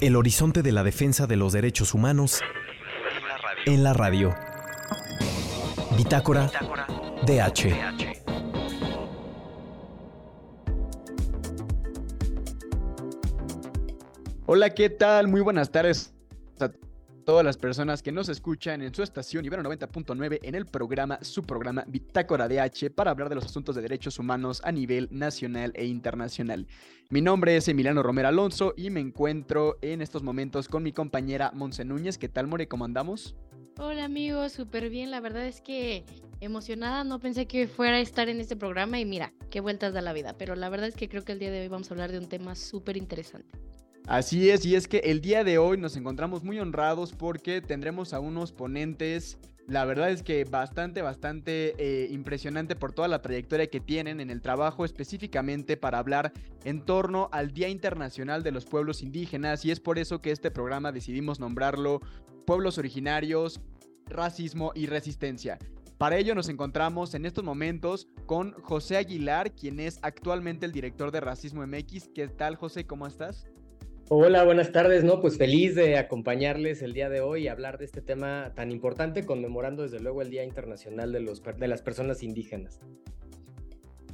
El horizonte de la defensa de los derechos humanos en la radio. Bitácora DH. Hola, ¿qué tal? Muy buenas tardes todas las personas que nos escuchan en su estación Ibero 90.9 en el programa, su programa Bitácora DH para hablar de los asuntos de derechos humanos a nivel nacional e internacional. Mi nombre es Emiliano Romero Alonso y me encuentro en estos momentos con mi compañera Monse Núñez. ¿Qué tal, More? ¿Cómo andamos? Hola amigos, súper bien. La verdad es que emocionada, no pensé que fuera a estar en este programa y mira, qué vueltas da la vida. Pero la verdad es que creo que el día de hoy vamos a hablar de un tema súper interesante. Así es, y es que el día de hoy nos encontramos muy honrados porque tendremos a unos ponentes, la verdad es que bastante, bastante eh, impresionante por toda la trayectoria que tienen en el trabajo específicamente para hablar en torno al Día Internacional de los Pueblos Indígenas y es por eso que este programa decidimos nombrarlo Pueblos Originarios, Racismo y Resistencia. Para ello nos encontramos en estos momentos con José Aguilar, quien es actualmente el director de Racismo MX. ¿Qué tal, José? ¿Cómo estás? Hola, buenas tardes, ¿no? Pues feliz de acompañarles el día de hoy y hablar de este tema tan importante, conmemorando desde luego el Día Internacional de, los, de las Personas Indígenas.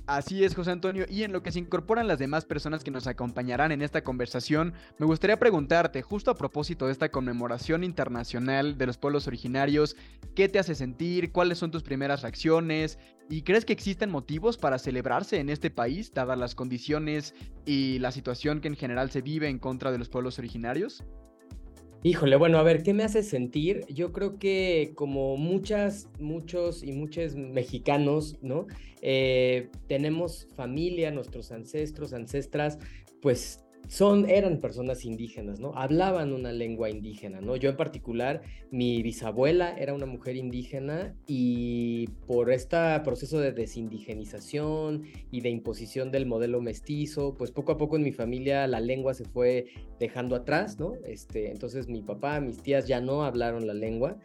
Así es, José Antonio. Y en lo que se incorporan las demás personas que nos acompañarán en esta conversación, me gustaría preguntarte, justo a propósito de esta conmemoración internacional de los pueblos originarios, ¿qué te hace sentir? ¿Cuáles son tus primeras reacciones? ¿Y crees que existen motivos para celebrarse en este país, dadas las condiciones y la situación que en general se vive en contra de los pueblos originarios? Híjole, bueno, a ver, ¿qué me hace sentir? Yo creo que como muchas, muchos y muchos mexicanos, ¿no? Eh, tenemos familia, nuestros ancestros, ancestras, pues son, eran personas indígenas, ¿no? Hablaban una lengua indígena, ¿no? Yo en particular, mi bisabuela era una mujer indígena y por este proceso de desindigenización y de imposición del modelo mestizo, pues poco a poco en mi familia la lengua se fue dejando atrás, ¿no? Este, entonces mi papá, mis tías ya no hablaron la lengua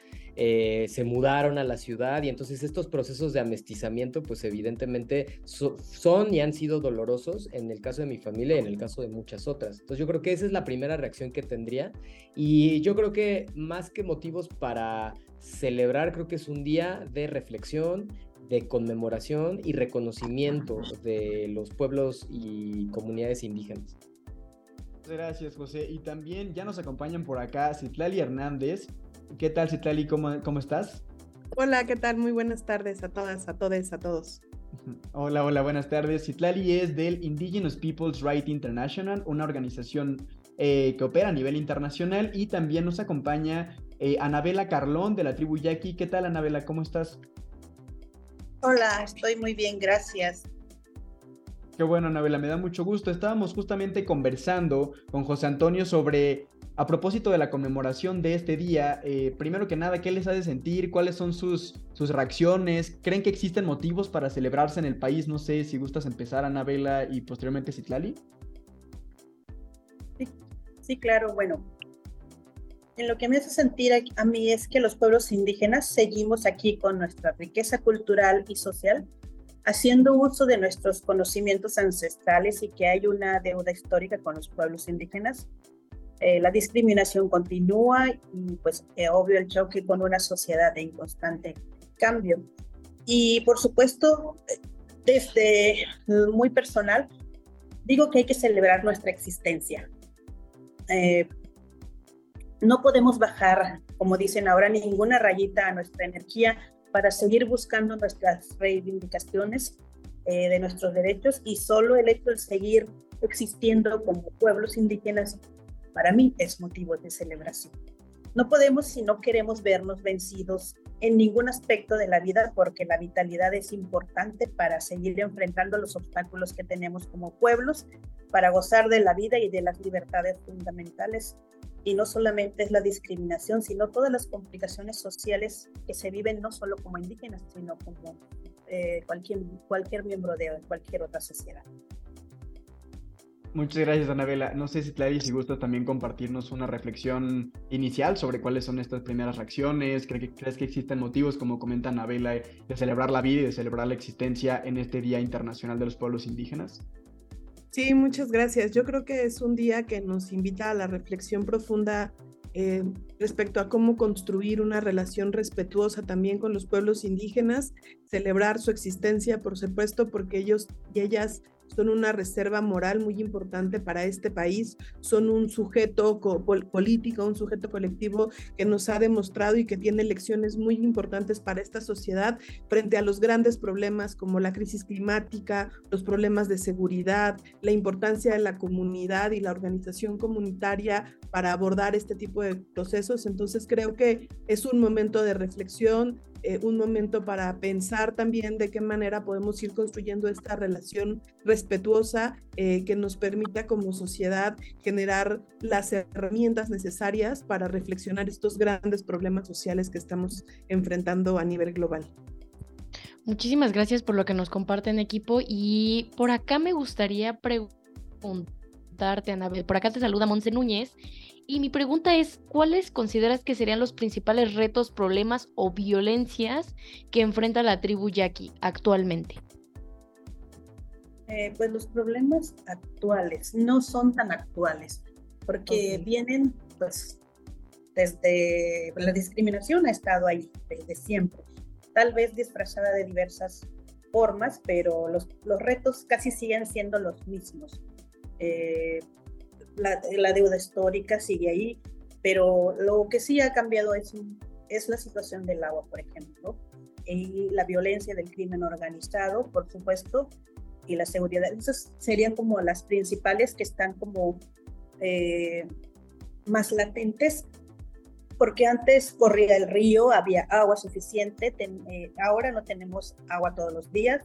eh, se mudaron a la ciudad y entonces estos procesos de amestizamiento pues evidentemente son y han sido dolorosos en el caso de mi familia y en el caso de muchas otras. Entonces yo creo que esa es la primera reacción que tendría y yo creo que más que motivos para celebrar, creo que es un día de reflexión, de conmemoración y reconocimiento de los pueblos y comunidades indígenas. Gracias, José. Y también ya nos acompañan por acá Citlali Hernández, ¿Qué tal, Citlali? ¿Cómo, ¿Cómo estás? Hola, ¿qué tal? Muy buenas tardes a todas, a todos, a todos. Hola, hola, buenas tardes. Citlali es del Indigenous Peoples Right International, una organización eh, que opera a nivel internacional y también nos acompaña eh, Anabela Carlón de la tribu Yaqui. ¿Qué tal, Anabela? ¿Cómo estás? Hola, estoy muy bien, gracias. Qué bueno, Anabela, me da mucho gusto. Estábamos justamente conversando con José Antonio sobre a propósito de la conmemoración de este día, eh, primero que nada, ¿qué les hace sentir? ¿Cuáles son sus, sus reacciones? ¿Creen que existen motivos para celebrarse en el país? No sé si gustas empezar, Anabela, y posteriormente Citlali. Sí, sí, claro, bueno. En lo que me hace sentir a mí es que los pueblos indígenas seguimos aquí con nuestra riqueza cultural y social, haciendo uso de nuestros conocimientos ancestrales y que hay una deuda histórica con los pueblos indígenas eh, la discriminación continúa y pues eh, obvio el choque con una sociedad en constante cambio. Y por supuesto, desde muy personal, digo que hay que celebrar nuestra existencia. Eh, no podemos bajar, como dicen ahora, ninguna rayita a nuestra energía para seguir buscando nuestras reivindicaciones de nuestros derechos y solo el hecho de seguir existiendo como pueblos indígenas para mí es motivo de celebración. No podemos si no queremos vernos vencidos en ningún aspecto de la vida porque la vitalidad es importante para seguir enfrentando los obstáculos que tenemos como pueblos, para gozar de la vida y de las libertades fundamentales. Y no solamente es la discriminación, sino todas las complicaciones sociales que se viven no solo como indígenas, sino como eh, cualquier, cualquier miembro de cualquier otra sociedad. Muchas gracias, Anabela. No sé si Clary, si gusta también compartirnos una reflexión inicial sobre cuáles son estas primeras reacciones. ¿Crees que, ¿Crees que existen motivos, como comenta Anabela, de celebrar la vida y de celebrar la existencia en este Día Internacional de los Pueblos Indígenas? Sí, muchas gracias. Yo creo que es un día que nos invita a la reflexión profunda eh, respecto a cómo construir una relación respetuosa también con los pueblos indígenas, celebrar su existencia, por supuesto, porque ellos y ellas son una reserva moral muy importante para este país, son un sujeto político, un sujeto colectivo que nos ha demostrado y que tiene lecciones muy importantes para esta sociedad frente a los grandes problemas como la crisis climática, los problemas de seguridad, la importancia de la comunidad y la organización comunitaria para abordar este tipo de procesos. Entonces creo que es un momento de reflexión, eh, un momento para pensar también de qué manera podemos ir construyendo esta relación respetuosa eh, que nos permita como sociedad generar las herramientas necesarias para reflexionar estos grandes problemas sociales que estamos enfrentando a nivel global. Muchísimas gracias por lo que nos comparten equipo y por acá me gustaría preguntarte, Anabel, por acá te saluda Monse Núñez y mi pregunta es, ¿cuáles consideras que serían los principales retos, problemas o violencias que enfrenta la tribu yaqui actualmente? Eh, pues los problemas actuales no son tan actuales, porque vienen pues desde la discriminación ha estado ahí desde siempre, tal vez disfrazada de diversas formas, pero los, los retos casi siguen siendo los mismos. Eh, la, deuda histórica sigue ahí, pero lo que sí ha cambiado es, es la situación del agua, por ejemplo, y la violencia del crimen organizado, por supuesto, y la seguridad. Esas serían como las principales que están como eh, más latentes, porque antes corría el río, había agua suficiente, eh, ahora no tenemos agua todos los días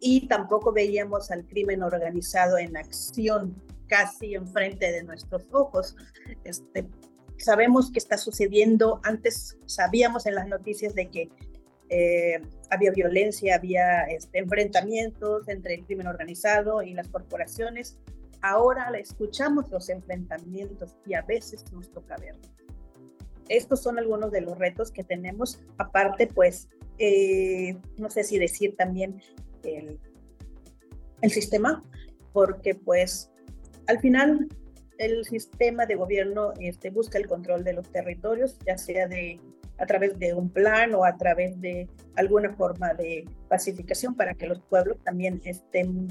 y tampoco veíamos al crimen organizado en acción casi enfrente de nuestros ojos. Este, sabemos que está sucediendo, antes sabíamos en las noticias de que eh, había violencia, había este, enfrentamientos entre el crimen organizado y las corporaciones. Ahora escuchamos los enfrentamientos y a veces nos toca ver. Estos son algunos de los retos que tenemos. Aparte, pues, eh, no sé si decir también el, el sistema, porque pues al final, el sistema de gobierno este, busca el control de los territorios, ya sea de, a través de un plan o a través de alguna forma de pacificación para que los pueblos también estén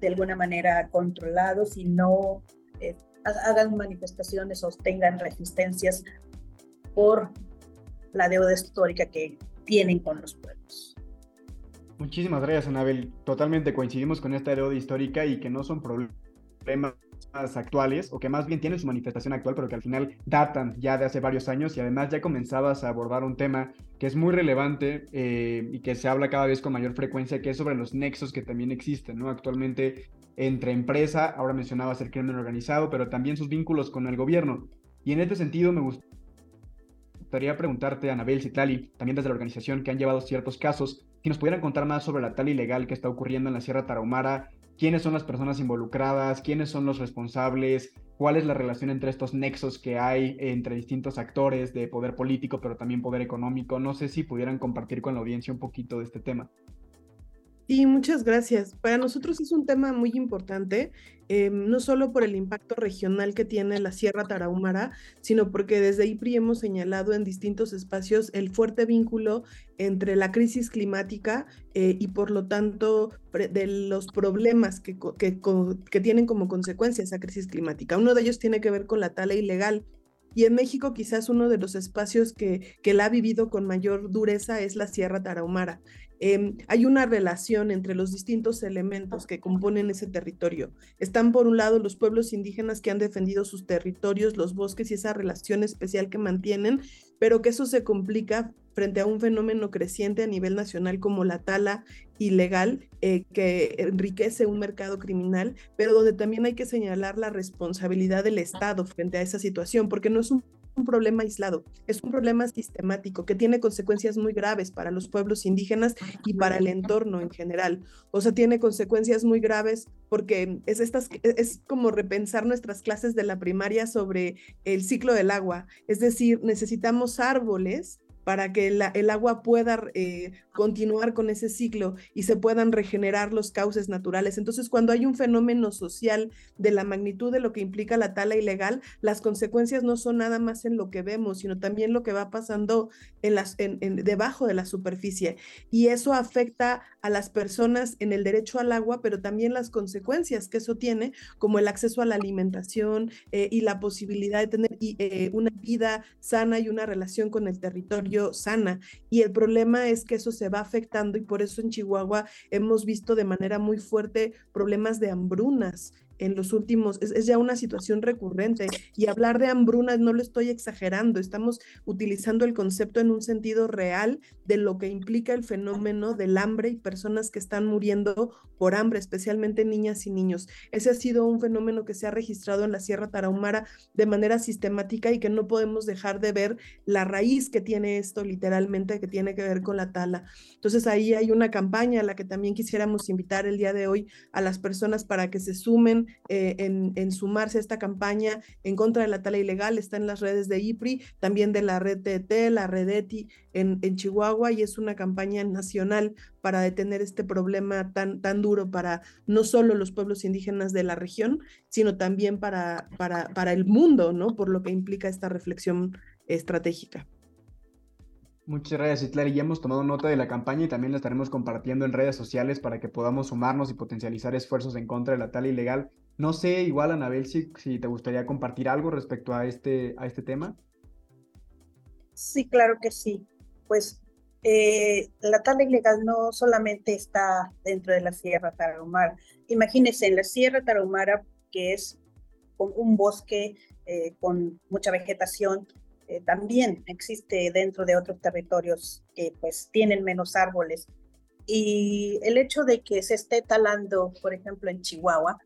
de alguna manera controlados y no eh, hagan manifestaciones o tengan resistencias por la deuda histórica que tienen con los pueblos. Muchísimas gracias, Anabel. Totalmente coincidimos con esta deuda histórica y que no son problemas actuales, o que más bien tienen su manifestación actual, pero que al final datan ya de hace varios años y además ya comenzabas a abordar un tema que es muy relevante eh, y que se habla cada vez con mayor frecuencia, que es sobre los nexos que también existen, ¿no? Actualmente entre empresa, ahora mencionabas el crimen organizado, pero también sus vínculos con el gobierno. Y en este sentido me gustaría preguntarte, Anabel Citlali, también desde la organización que han llevado ciertos casos, si nos pudieran contar más sobre la tal ilegal que está ocurriendo en la Sierra Tarahumara quiénes son las personas involucradas, quiénes son los responsables, cuál es la relación entre estos nexos que hay entre distintos actores de poder político, pero también poder económico. No sé si pudieran compartir con la audiencia un poquito de este tema. Sí, muchas gracias. Para nosotros es un tema muy importante, eh, no solo por el impacto regional que tiene la Sierra Tarahumara, sino porque desde IPRI hemos señalado en distintos espacios el fuerte vínculo entre la crisis climática eh, y por lo tanto de los problemas que, que, que tienen como consecuencia esa crisis climática. Uno de ellos tiene que ver con la tala ilegal y en México quizás uno de los espacios que, que la ha vivido con mayor dureza es la Sierra Tarahumara. Em, hay una relación entre los distintos elementos que componen ese territorio. Están por un lado los pueblos indígenas que han defendido sus territorios, los bosques y esa relación especial que mantienen, pero que eso se complica frente a un fenómeno creciente a nivel nacional como la tala ilegal eh, que enriquece un mercado criminal, pero donde también hay que señalar la responsabilidad del Estado frente a esa situación, porque no es un un problema aislado, es un problema sistemático que tiene consecuencias muy graves para los pueblos indígenas y para el entorno en general. O sea, tiene consecuencias muy graves porque es, estas, es como repensar nuestras clases de la primaria sobre el ciclo del agua. Es decir, necesitamos árboles para que el agua pueda eh, continuar con ese ciclo y se puedan regenerar los cauces naturales. Entonces, cuando hay un fenómeno social de la magnitud de lo que implica la tala ilegal, las consecuencias no son nada más en lo que vemos, sino también lo que va pasando en las, debajo de la superficie. Y eso afecta a las personas en el derecho al agua, pero también las consecuencias que eso tiene, como el acceso a la alimentación eh, y la posibilidad de tener eh, una vida sana y una relación con el territorio sana. Y el problema es que eso se va afectando y por eso en Chihuahua hemos visto de manera muy fuerte problemas de hambrunas en los últimos, es, ya una situación recurrente y hablar de hambruna no lo estoy exagerando, estamos utilizando el concepto en un sentido real de lo que implica el fenómeno del hambre y personas que están muriendo por hambre, especialmente niñas y niños. Ese ha sido un fenómeno que se ha registrado en la Sierra Tarahumara de manera sistemática y que no podemos dejar de ver la raíz que tiene esto literalmente, que tiene que ver con la tala. Entonces ahí hay una campaña a la que también quisiéramos invitar el día de hoy a las personas para que se sumen eh, en, sumarse a esta campaña en contra de la tala ilegal. Está en las redes de IPRI, también de la red TT, la red ETI en, Chihuahua y es una campaña nacional para detener este problema tan, tan duro para no solo los pueblos indígenas de la región, sino también para, para, para el mundo, ¿no? Por lo que implica esta reflexión estratégica. Muchas gracias, Itlari. Ya hemos tomado nota de la campaña y también la estaremos compartiendo en redes sociales para que podamos sumarnos y potencializar esfuerzos en contra de la tala ilegal. No sé, igual, Anabel, si, si te gustaría compartir algo respecto a este, a este tema. Sí, claro que sí. Pues eh, la tala ilegal no solamente está dentro de la Sierra Tarahumara. Imagínense, en la Sierra Tarahumara, que es un bosque eh, con mucha vegetación, eh, también existe dentro de otros territorios que pues tienen menos árboles. Y el hecho de que se esté talando, por ejemplo, en Chihuahua,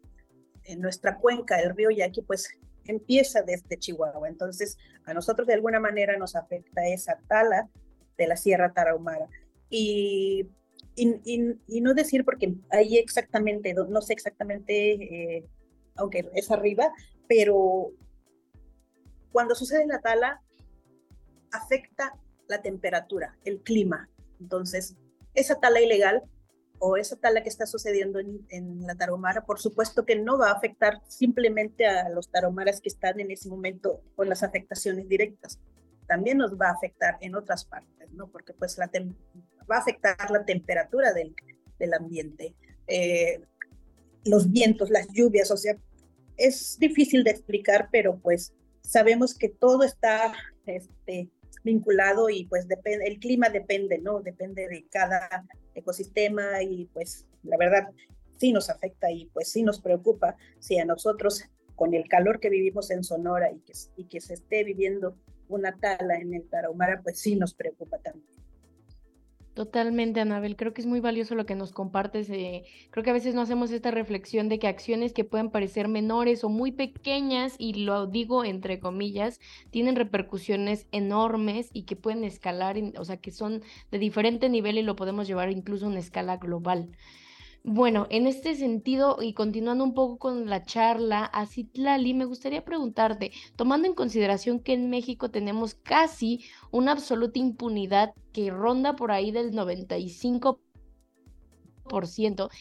en nuestra cuenca, el río Yaqui, pues empieza desde Chihuahua. Entonces, a nosotros de alguna manera nos afecta esa tala de la Sierra Tarahumara. Y, y, no decir porque ahí exactamente, no sé exactamente, eh, aunque es arriba, pero cuando sucede la tala, afecta la temperatura, el clima. Entonces, esa tala ilegal o esa tala que está sucediendo en, la tarahumara, por supuesto que no va a afectar simplemente a los tarahumaras que están en ese momento con las afectaciones directas. También nos va a afectar en otras partes, ¿no? Porque pues la va a afectar la temperatura del, del ambiente, eh, los vientos, las lluvias, o sea, es difícil de explicar, pero pues sabemos que todo está este, vinculado y pues depende, el clima depende, ¿no? Depende de cada ecosistema y pues la verdad sí nos afecta y pues sí nos preocupa si a nosotros con el calor que vivimos en Sonora y que, y que se esté viviendo una tala en el Tarahumara, pues sí nos preocupa también. Totalmente, Anabel. Creo que es muy valioso lo que nos compartes. Eh, creo que a veces no hacemos esta reflexión de que acciones que pueden parecer menores o muy pequeñas, y lo digo entre comillas, tienen repercusiones enormes y que pueden escalar, o sea, que son de diferente nivel y lo podemos llevar incluso a una escala global. Bueno, en este sentido y continuando un poco con la charla, a Citlali, me gustaría preguntarte, tomando en consideración que en México tenemos casi una absoluta impunidad que ronda por ahí del 95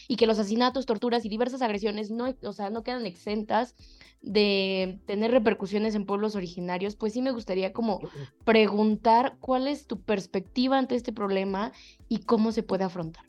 y que los asesinatos, torturas y diversas agresiones no, o sea, no quedan exentas de tener repercusiones en pueblos originarios, pues sí me gustaría como preguntar cuál es tu perspectiva ante este problema y cómo se puede afrontar.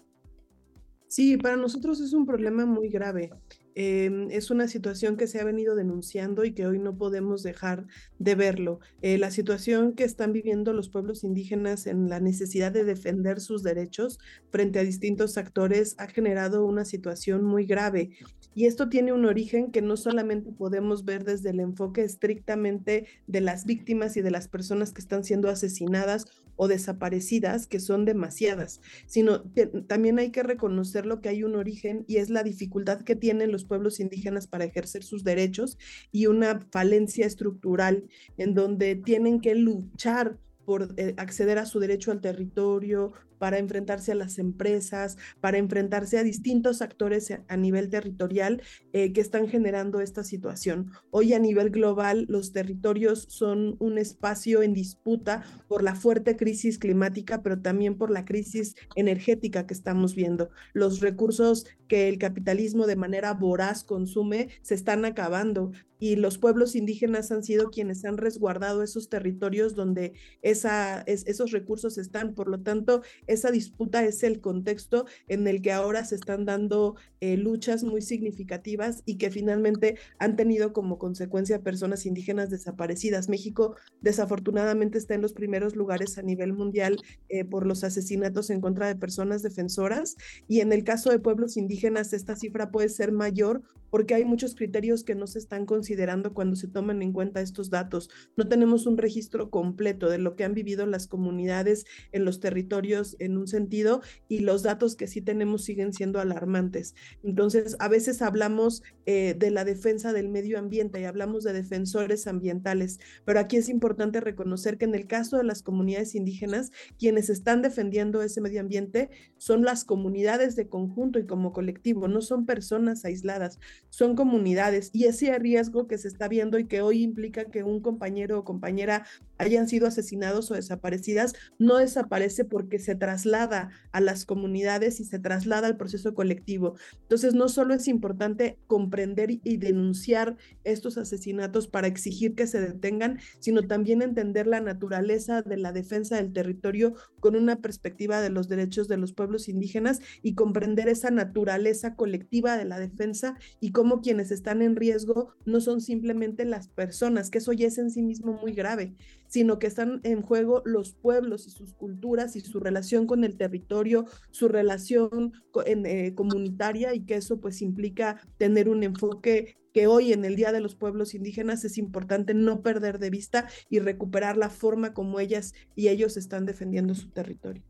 Sí, para nosotros es un problema muy grave. Em, es una situación que se ha venido denunciando y que hoy no podemos dejar de verlo. Eh, la situación que están viviendo los pueblos indígenas en la necesidad de defender sus derechos frente a distintos actores ha generado una situación muy grave. Y esto tiene un origen que no solamente podemos ver desde el enfoque estrictamente de las víctimas y de las personas que están siendo asesinadas o desaparecidas, que son demasiadas, sino también hay que reconocer lo que hay un origen y es la dificultad que tienen los pueblos indígenas para ejercer sus derechos y una falencia estructural en donde tienen que luchar por eh, acceder a su derecho al territorio, para enfrentarse a las empresas, para enfrentarse a distintos actores a nivel territorial eh, que están generando esta situación. Hoy a nivel global los territorios son un espacio en disputa por la fuerte crisis climática, pero también por la crisis energética que estamos viendo. Los recursos que el capitalismo de manera voraz consume se están acabando y los pueblos indígenas han sido quienes han resguardado esos territorios donde esa, esos recursos están. Por lo tanto, esa disputa es el contexto en el que ahora se están dando eh, luchas muy significativas y que finalmente han tenido como consecuencia personas indígenas desaparecidas. México desafortunadamente está en los primeros lugares a nivel mundial eh, por los asesinatos en contra de personas defensoras y en el caso de pueblos indígenas esta cifra puede ser mayor porque hay muchos criterios que no se están considerando cuando se toman en cuenta estos datos. No tenemos un registro completo de lo que han vivido las comunidades en los territorios en un sentido y los datos que sí tenemos siguen siendo alarmantes. Entonces, a veces hablamos eh, de la defensa del medio ambiente y hablamos de defensores ambientales, pero aquí es importante reconocer que en el caso de las comunidades indígenas, quienes están defendiendo ese medio ambiente son las comunidades de conjunto y como colectivo, no son personas aisladas, son comunidades y ese riesgo que se está viendo y que hoy implica que un compañero o compañera hayan sido asesinados o desaparecidas, no desaparece porque se traslada a las comunidades y se traslada al proceso colectivo. Entonces, no solo es importante comprender y denunciar estos asesinatos para exigir que se detengan, sino también entender la naturaleza de la defensa del territorio con una perspectiva de los derechos de los pueblos indígenas y comprender esa naturaleza colectiva de la defensa y cómo quienes están en riesgo no son simplemente las personas, que eso ya es en sí mismo muy grave, sino que están en juego los pueblos y sus culturas y su relación con el territorio, su relación eh, comunitaria y que eso pues implica tener un enfoque que hoy en el Día de los Pueblos Indígenas es importante no perder de vista y recuperar la forma como ellas y ellos están defendiendo su territorio.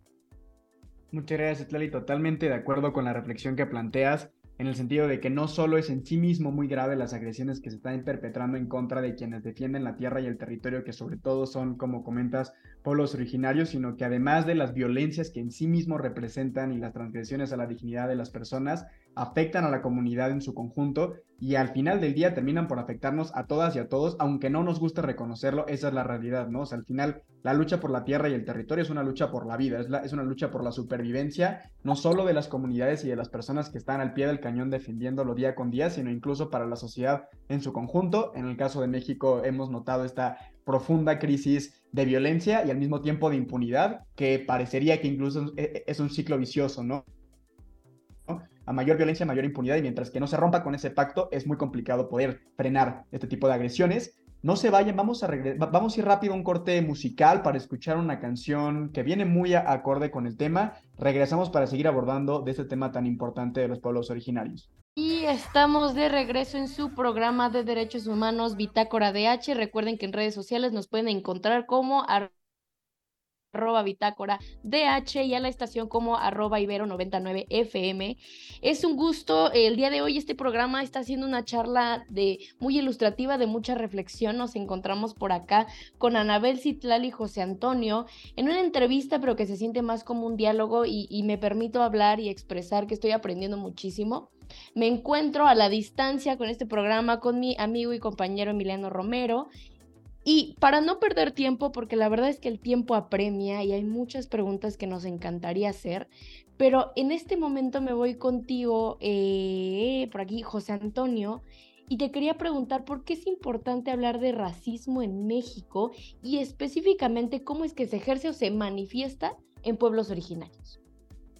Muchas gracias, Tlali. Totalmente de acuerdo con la reflexión que planteas en el sentido de que no solo es en sí mismo muy grave las agresiones que se están perpetrando en contra de quienes defienden la tierra y el territorio, que sobre todo son, como comentas, pueblos originarios, sino que además de las violencias que en sí mismo representan y las transgresiones a la dignidad de las personas, afectan a la comunidad en su conjunto y al final del día terminan por afectarnos a todas y a todos, aunque no nos guste reconocerlo, esa es la realidad, ¿no? O sea, al final la lucha por la tierra y el territorio es una lucha por la vida, es, es una lucha por la supervivencia, no solo de las comunidades y de las personas que están al pie del cañón defendiéndolo día con día, sino incluso para la sociedad en su conjunto. En el caso de México hemos notado esta profunda crisis de violencia y al mismo tiempo de impunidad, que parecería que incluso es un ciclo vicioso, ¿no? A mayor violencia, mayor impunidad, y mientras que no se rompa con ese pacto, es muy complicado poder frenar este tipo de agresiones. No se vayan, vamos a, vamos ir rápido a un corte musical para escuchar una canción que viene muy acorde con el tema. Regresamos para seguir abordando de este tema tan importante de los pueblos originarios. Y estamos de regreso en su programa de derechos humanos Bitácora DH. Recuerden que en redes sociales nos pueden encontrar como arroba bitácora DH y a la estación como arroba ibero 99 FM. Es un gusto, el día de hoy este programa está haciendo una charla de muy ilustrativa, de mucha reflexión. Nos encontramos por acá con Anabel Citlal y José Antonio en una entrevista, pero que se siente más como un diálogo y, y me permito hablar y expresar que estoy aprendiendo muchísimo. Me encuentro a la distancia con este programa con mi amigo y compañero Emiliano Romero y para no perder tiempo, porque la verdad es que el tiempo apremia y hay muchas preguntas que nos encantaría hacer, pero en este momento me voy contigo, eh, por aquí, José Antonio, y te quería preguntar por qué es importante hablar de racismo en México y específicamente cómo es que se ejerce o se manifiesta en pueblos originarios.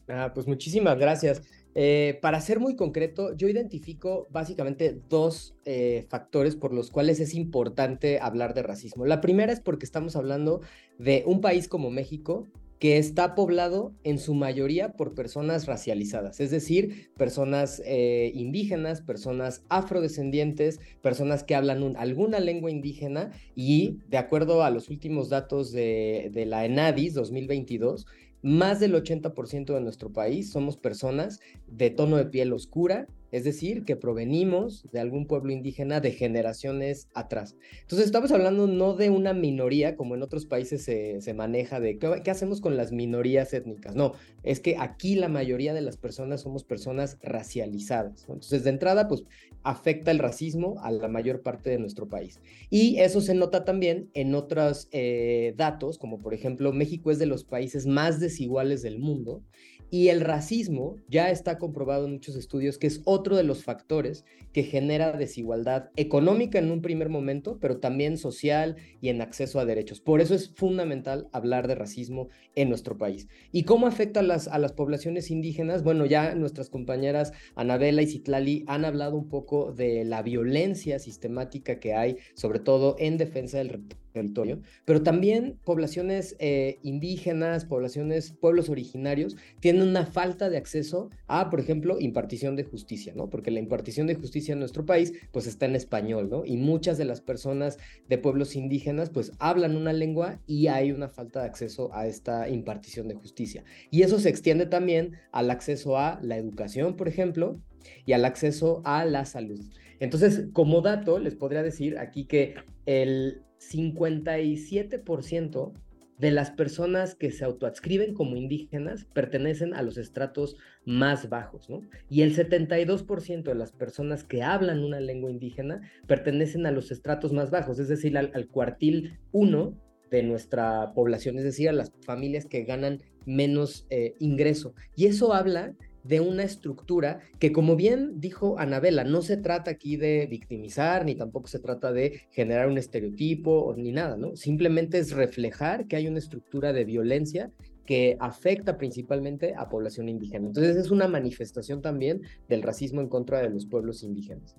Ah, pues muchísimas gracias. Eh, para ser muy concreto, yo identifico básicamente dos eh, factores por los cuales es importante hablar de racismo. La primera es porque estamos hablando de un país como México que está poblado en su mayoría por personas racializadas, es decir, personas eh, indígenas, personas afrodescendientes, personas que hablan alguna lengua indígena y, de acuerdo a los últimos datos de, de la ENADIS 2022, más del 80% de nuestro país somos personas de tono de piel oscura es decir, que provenimos de algún pueblo indígena de generaciones atrás. Entonces, estamos hablando no de una minoría, como en otros países se, maneja, de ¿qué, hacemos con las minorías étnicas. No, es que aquí la mayoría de las personas somos personas racializadas. Entonces, de entrada, pues afecta el racismo a la mayor parte de nuestro país. Y eso se nota también en otros eh, datos, como por ejemplo, México es de los países más desiguales del mundo y el racismo ya está comprobado en muchos estudios que es otro de los factores que genera desigualdad económica en un primer momento, pero también social y en acceso a derechos. Por eso es fundamental hablar de racismo en nuestro país. ¿Y cómo afecta a las, a las poblaciones indígenas? Bueno, ya nuestras compañeras Anabela y Citlali han hablado un poco de la violencia sistemática que hay, sobre todo en defensa del territorio, pero también poblaciones eh, indígenas, poblaciones, pueblos originarios, tienen una falta de acceso a, por ejemplo, impartición de justicia, ¿no? Porque la impartición de justicia en nuestro país, pues está en español, ¿no? Y muchas de las personas de pueblos indígenas, pues hablan una lengua y hay una falta de acceso a esta impartición de justicia. Y eso se extiende también al acceso a la educación, por ejemplo, y al acceso a la salud. Entonces, como dato, les podría decir aquí que el 57% de las personas que se autoadscriben como indígenas pertenecen a los estratos más bajos, ¿no? Y el 72% de las personas que hablan una lengua indígena pertenecen a los estratos más bajos, es decir, al, cuartil 1 de nuestra población, es decir, a las familias que ganan menos eh, ingreso. Y eso habla de una estructura que, como bien dijo Anabela, no se trata aquí de victimizar, ni tampoco se trata de generar un estereotipo ni nada, ¿no? Simplemente es reflejar que hay una estructura de violencia que afecta principalmente a población indígena. Entonces es una manifestación también del racismo en contra de los pueblos indígenas.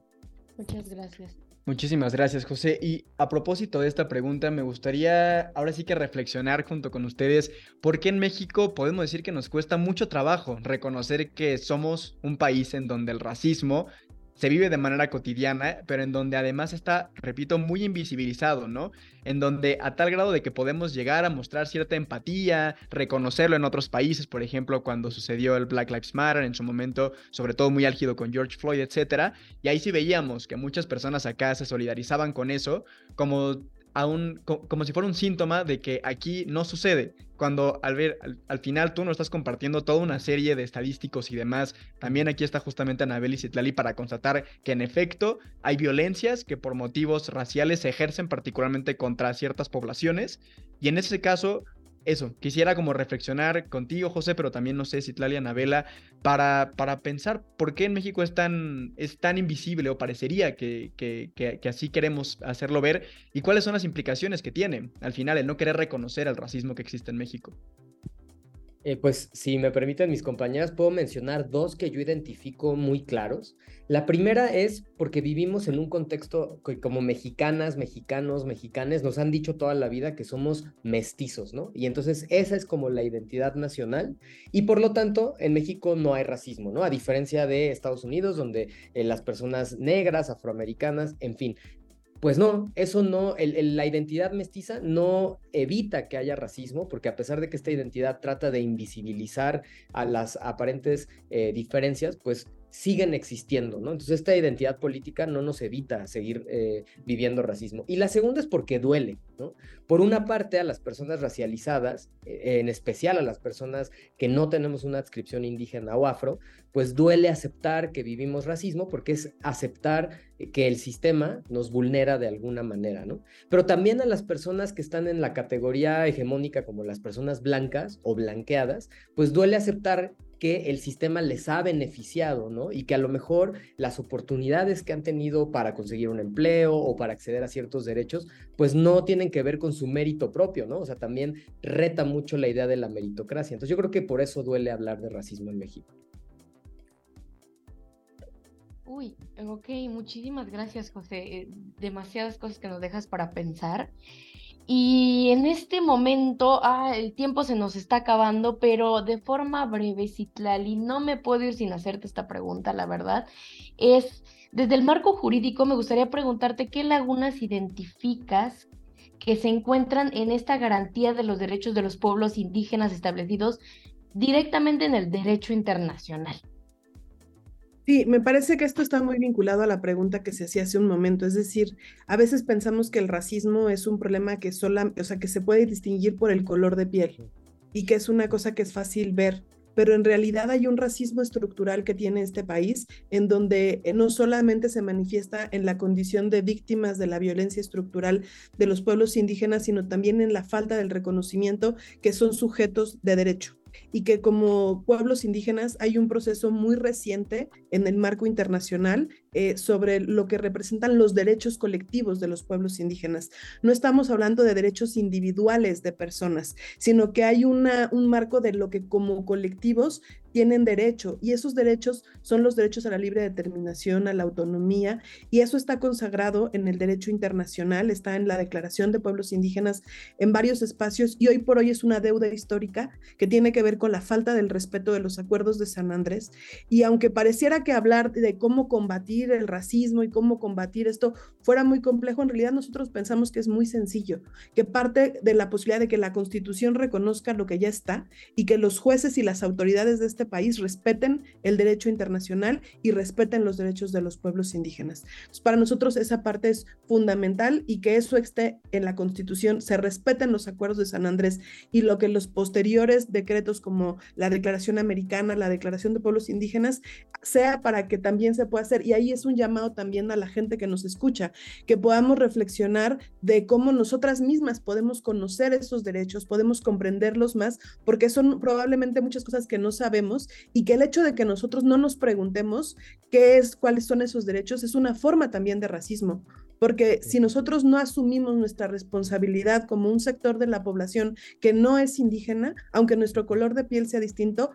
Muchas gracias. Muchísimas gracias, José. Y a propósito de esta pregunta, me gustaría ahora sí que reflexionar junto con ustedes por qué en México podemos decir que nos cuesta mucho trabajo reconocer que somos un país en donde el racismo se vive de manera cotidiana, pero en donde además está, repito, muy invisibilizado, ¿no? En donde a tal grado de que podemos llegar a mostrar cierta empatía, reconocerlo en otros países, por ejemplo, cuando sucedió el Black Lives Matter en su momento, sobre todo muy álgido con George Floyd, etcétera, y ahí sí veíamos que muchas personas acá se solidarizaban con eso, como como si fuera un síntoma de que aquí no sucede. Cuando al ver, al, final tú no estás compartiendo toda una serie de estadísticos y demás, también aquí está justamente Anabel y Citlali para constatar que en efecto hay violencias que por motivos raciales se ejercen particularmente contra ciertas poblaciones. Y en ese caso, eso, quisiera como reflexionar contigo, José, pero también, no sé, Citlali, Anabela, para, para pensar por qué en México es tan, es tan invisible o parecería que, que, que, así queremos hacerlo ver y cuáles son las implicaciones que tiene al final el no querer reconocer el racismo que existe en México. Eh, pues si me permiten mis compañeras, puedo mencionar dos que yo identifico muy claros. La primera es porque vivimos en un contexto como mexicanas, mexicanos, mexicanes nos han dicho toda la vida que somos mestizos, ¿no? Y entonces esa es como la identidad nacional y por lo tanto en México no hay racismo, ¿no? A diferencia de Estados Unidos donde eh, las personas negras, afroamericanas, en fin, pues no, eso no, la identidad mestiza no evita que haya racismo, porque a pesar de que esta identidad trata de invisibilizar a las aparentes eh, diferencias, pues siguen existiendo, ¿no? Entonces esta identidad política no nos evita seguir eh, viviendo racismo. Y la segunda es porque duele, ¿no? Por una parte a las personas racializadas, eh, en especial a las personas que no tenemos una adscripción indígena o afro, pues duele aceptar que vivimos racismo porque es aceptar que el sistema nos vulnera de alguna manera, ¿no? Pero también a las personas que están en la categoría hegemónica como las personas blancas o blanqueadas, pues duele aceptar que el sistema les ha beneficiado, ¿no? Y que a lo mejor las oportunidades que han tenido para conseguir un empleo o para acceder a ciertos derechos, pues no tienen que ver con su mérito propio, ¿no? O sea, también reta mucho la idea de la meritocracia. Entonces yo creo que por eso duele hablar de racismo en México. Uy, ok, muchísimas gracias, José. Eh, demasiadas cosas que nos dejas para pensar. Y en este momento, ah, el tiempo se nos está acabando, pero de forma breve, Citlali, no me puedo ir sin hacerte esta pregunta, la verdad. Es, desde el marco jurídico, me gustaría preguntarte qué lagunas identificas que se encuentran en esta garantía de los derechos de los pueblos indígenas establecidos directamente en el derecho internacional. Sí, me parece que esto está muy vinculado a la pregunta que se hacía hace un momento, es decir, a veces pensamos que el racismo es un problema que sola, o sea, que se puede distinguir por el color de piel y que es una cosa que es fácil ver, pero en realidad hay un racismo estructural que tiene este país, en donde eh, no solamente se manifiesta en la condición de víctimas de la violencia estructural de los pueblos indígenas, sino también en la falta del reconocimiento que son sujetos de derecho y que como pueblos indígenas hay un proceso muy reciente en el marco internacional eh, sobre lo que representan los derechos colectivos de los pueblos indígenas. No estamos hablando de derechos individuales de personas, sino que hay un marco de lo que como colectivos tienen derecho y esos derechos son los derechos a la libre determinación, a la autonomía y eso está consagrado en el derecho internacional, está en la Declaración de Pueblos Indígenas en varios espacios y hoy por hoy es una deuda histórica que tiene que ver con la falta del respeto de los acuerdos de San Andrés y aunque pareciera que hablar de cómo combatir el racismo y cómo combatir esto fuera muy complejo, en realidad nosotros pensamos que es muy sencillo, que parte de la posibilidad de que la Constitución reconozca lo que ya está y que los jueces y las autoridades de este país respeten el derecho internacional y respeten los derechos de los pueblos indígenas. para nosotros esa parte es fundamental y que eso esté en la Constitución, se respeten los acuerdos de San Andrés y lo que los posteriores decretos como la Declaración Americana, la Declaración de Pueblos Indígenas, sea para que también se pueda hacer. Y ahí es un llamado también a la gente que nos escucha, que podamos reflexionar de cómo nosotras mismas podemos conocer esos derechos, podemos comprenderlos más, porque son probablemente muchas cosas que no sabemos y que el hecho de que nosotros no nos preguntemos qué es, cuáles son esos derechos es una forma también de racismo, porque si nosotros no asumimos nuestra responsabilidad como un sector de la población que no es indígena, aunque nuestro color de piel sea distinto,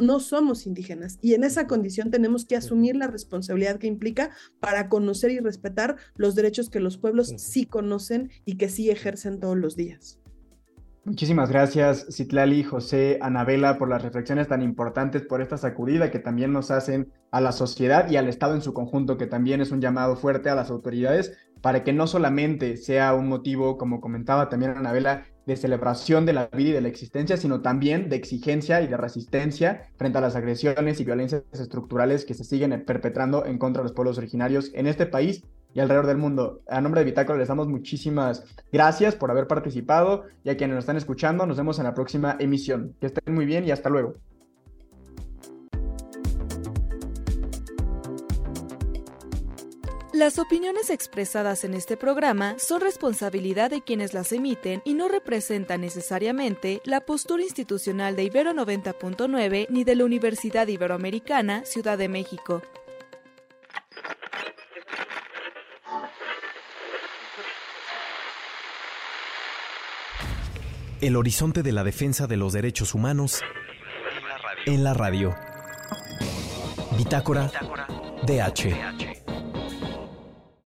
no somos indígenas y en esa condición tenemos que asumir la responsabilidad que implica para conocer y respetar los derechos que los pueblos sí conocen y que sí ejercen todos los días. Muchísimas gracias, Citlali, José, Anabela, por las reflexiones tan importantes, por esta sacudida que también nos hacen a la sociedad y al Estado en su conjunto, que también es un llamado fuerte a las autoridades para que no solamente sea un motivo, como comentaba también Anabela, de celebración de la vida y de la existencia, sino también de exigencia y de resistencia frente a las agresiones y violencias estructurales que se siguen perpetrando en contra de los pueblos originarios en este país y alrededor del mundo. A nombre de Bitácora les damos muchísimas gracias por haber participado y a quienes nos están escuchando, nos vemos en la próxima emisión. Que estén muy bien y hasta luego. Las opiniones expresadas en este programa son responsabilidad de quienes las emiten y no representan necesariamente la postura institucional de Ibero 90.9 ni de la Universidad Iberoamericana, Ciudad de México. El horizonte de la defensa de los derechos humanos en la radio. Bitácora DH.